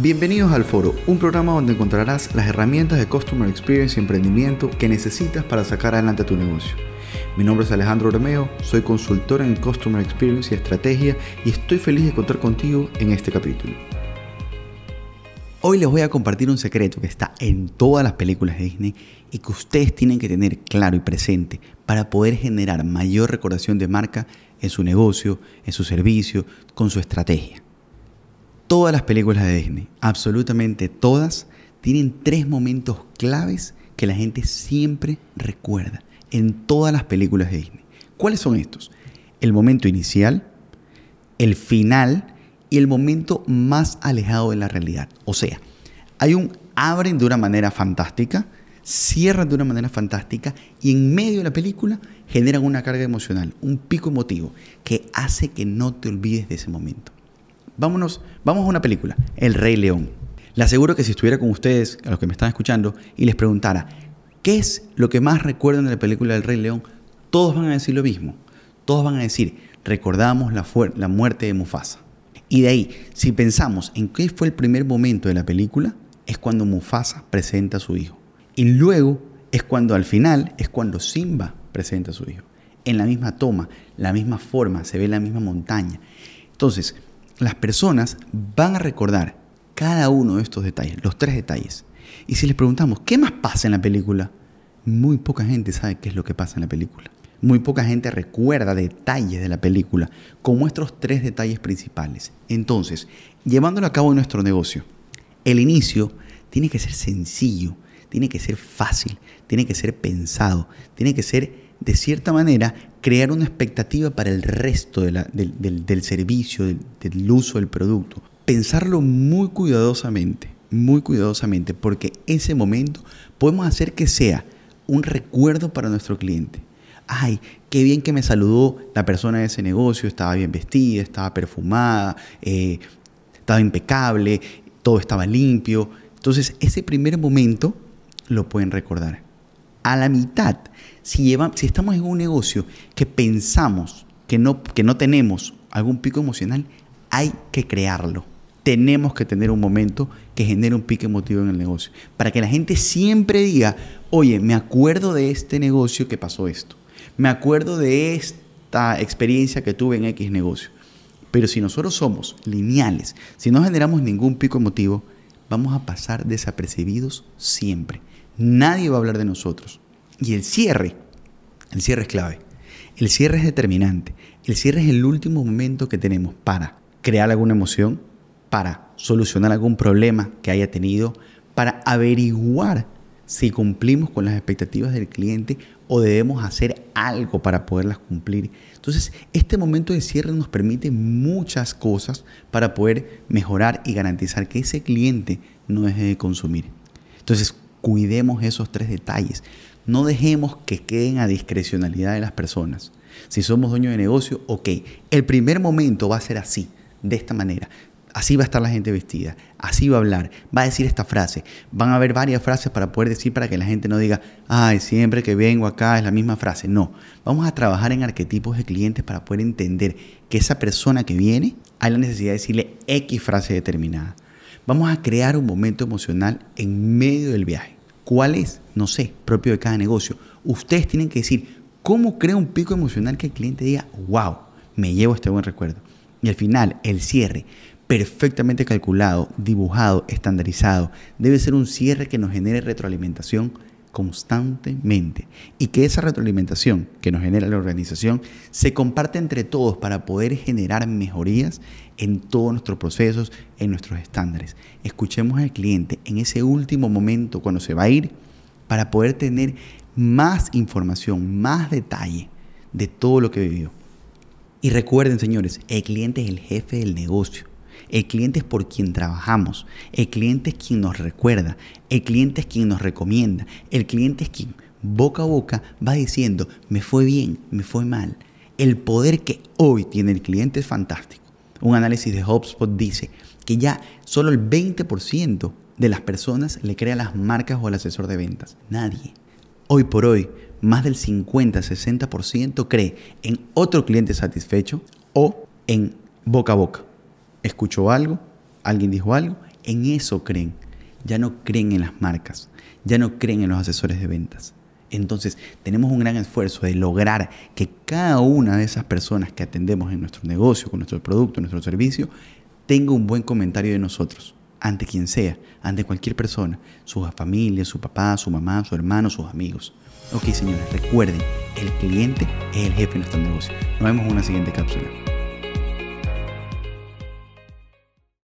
Bienvenidos al Foro, un programa donde encontrarás las herramientas de Customer Experience y emprendimiento que necesitas para sacar adelante tu negocio. Mi nombre es Alejandro Romeo, soy consultor en Customer Experience y Estrategia y estoy feliz de contar contigo en este capítulo. Hoy les voy a compartir un secreto que está en todas las películas de Disney y que ustedes tienen que tener claro y presente para poder generar mayor recordación de marca en su negocio, en su servicio, con su estrategia. Todas las películas de Disney, absolutamente todas, tienen tres momentos claves que la gente siempre recuerda en todas las películas de Disney. ¿Cuáles son estos? El momento inicial, el final y el momento más alejado de la realidad. O sea, hay un abren de una manera fantástica, cierran de una manera fantástica y en medio de la película generan una carga emocional, un pico emotivo que hace que no te olvides de ese momento. Vámonos, vamos a una película, El Rey León. Le aseguro que si estuviera con ustedes, a los que me están escuchando, y les preguntara, ¿qué es lo que más recuerdan de la película del Rey León? Todos van a decir lo mismo. Todos van a decir, recordamos la, la muerte de Mufasa. Y de ahí, si pensamos en qué fue el primer momento de la película, es cuando Mufasa presenta a su hijo. Y luego es cuando al final, es cuando Simba presenta a su hijo. En la misma toma, la misma forma, se ve la misma montaña. Entonces, las personas van a recordar cada uno de estos detalles, los tres detalles. Y si les preguntamos, ¿qué más pasa en la película? Muy poca gente sabe qué es lo que pasa en la película. Muy poca gente recuerda detalles de la película, como estos tres detalles principales. Entonces, llevándolo a cabo en nuestro negocio, el inicio tiene que ser sencillo, tiene que ser fácil, tiene que ser pensado, tiene que ser de cierta manera, crear una expectativa para el resto del, servicio, del, uso del producto. Pensarlo muy cuidadosamente, muy cuidadosamente, porque ese momento podemos hacer que sea un recuerdo para nuestro cliente. Ay, qué bien que me saludó la persona de ese negocio, estaba bien vestida, estaba perfumada, eh, estaba impecable, todo estaba limpio. Entonces, ese primer momento lo pueden recordar a la mitad, si, si estamos en un negocio que pensamos que no, que no tenemos algún pico emocional, hay que crearlo. Tenemos que tener un momento que genere un pico emotivo en el negocio. Para que la gente siempre diga, oye, me acuerdo de este negocio que pasó esto. Me acuerdo de esta experiencia que tuve en X negocio. Pero si nosotros somos lineales, si no generamos ningún pico emotivo, vamos a pasar desapercibidos siempre. Nadie va a hablar de nosotros. Y el cierre, el cierre es clave. El cierre es determinante. El cierre es el último momento que tenemos para crear alguna emoción, para solucionar algún problema que haya tenido, para averiguar si cumplimos con las expectativas del cliente o debemos hacer algo para poderlas cumplir. Entonces, este momento de cierre nos permite muchas cosas para poder mejorar y garantizar que ese cliente no deje de consumir. Entonces, cuidemos esos tres detalles. No dejemos que queden a discrecionalidad de las personas. Si somos dueños de negocio, ok, el primer momento va a ser así, de esta manera. Así va a estar la gente vestida, así va a hablar, va a decir esta frase. Van a haber varias frases para poder decir para que la gente no diga, ay, siempre que vengo acá es la misma frase. No, vamos a trabajar en arquetipos de clientes para poder entender que esa persona que viene hay la necesidad de decirle X frase determinada. Vamos a crear un momento emocional en medio del viaje. ¿Cuál es? No sé, propio de cada negocio. Ustedes tienen que decir, ¿cómo crea un pico emocional que el cliente diga, wow, me llevo este buen recuerdo? Y al final, el cierre, perfectamente calculado, dibujado, estandarizado, debe ser un cierre que nos genere retroalimentación constantemente y que esa retroalimentación que nos genera la organización se comparte entre todos para poder generar mejorías en todos nuestros procesos, en nuestros estándares. Escuchemos al cliente en ese último momento cuando se va a ir para poder tener más información, más detalle de todo lo que vivió. Y recuerden, señores, el cliente es el jefe del negocio. El cliente es por quien trabajamos. El cliente es quien nos recuerda. El cliente es quien nos recomienda. El cliente es quien boca a boca va diciendo, me fue bien, me fue mal. El poder que hoy tiene el cliente es fantástico. Un análisis de HubSpot dice que ya solo el 20% de las personas le crea las marcas o al asesor de ventas. Nadie. Hoy por hoy, más del 50-60% cree en otro cliente satisfecho o en boca a boca escuchó algo, alguien dijo algo, en eso creen. Ya no creen en las marcas, ya no creen en los asesores de ventas. Entonces, tenemos un gran esfuerzo de lograr que cada una de esas personas que atendemos en nuestro negocio, con nuestro producto, nuestro servicio, tenga un buen comentario de nosotros, ante quien sea, ante cualquier persona, su familia, su papá, su mamá, su hermano, sus amigos. Ok, señores, recuerden, el cliente es el jefe de nuestro negocio. Nos vemos en una siguiente cápsula.